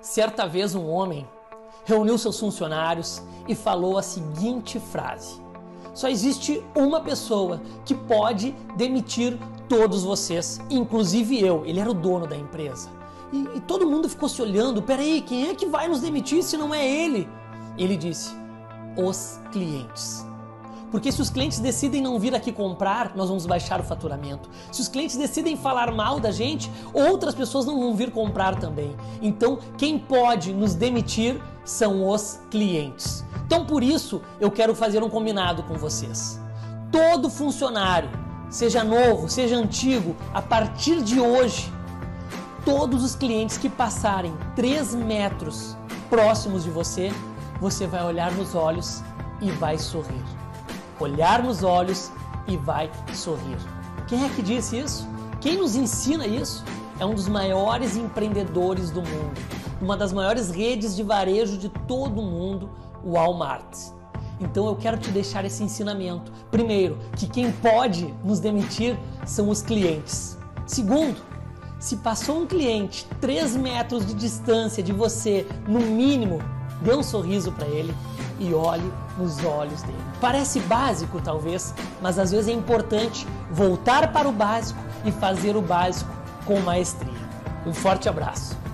Certa vez um homem reuniu seus funcionários e falou a seguinte frase: Só existe uma pessoa que pode demitir todos vocês, inclusive eu. Ele era o dono da empresa. E, e todo mundo ficou se olhando: peraí, quem é que vai nos demitir se não é ele? Ele disse: Os clientes. Porque se os clientes decidem não vir aqui comprar, nós vamos baixar o faturamento. Se os clientes decidem falar mal da gente, outras pessoas não vão vir comprar também. Então, quem pode nos demitir são os clientes. Então, por isso, eu quero fazer um combinado com vocês. Todo funcionário, seja novo, seja antigo, a partir de hoje, todos os clientes que passarem 3 metros próximos de você, você vai olhar nos olhos e vai sorrir olhar nos olhos e vai sorrir. Quem é que disse isso? Quem nos ensina isso? É um dos maiores empreendedores do mundo, uma das maiores redes de varejo de todo o mundo, o Walmart. Então eu quero te deixar esse ensinamento. Primeiro, que quem pode nos demitir são os clientes. Segundo, se passou um cliente 3 metros de distância de você, no mínimo, dê um sorriso para ele e olhe nos olhos dele. Parece básico, talvez, mas às vezes é importante voltar para o básico e fazer o básico com maestria. Um forte abraço.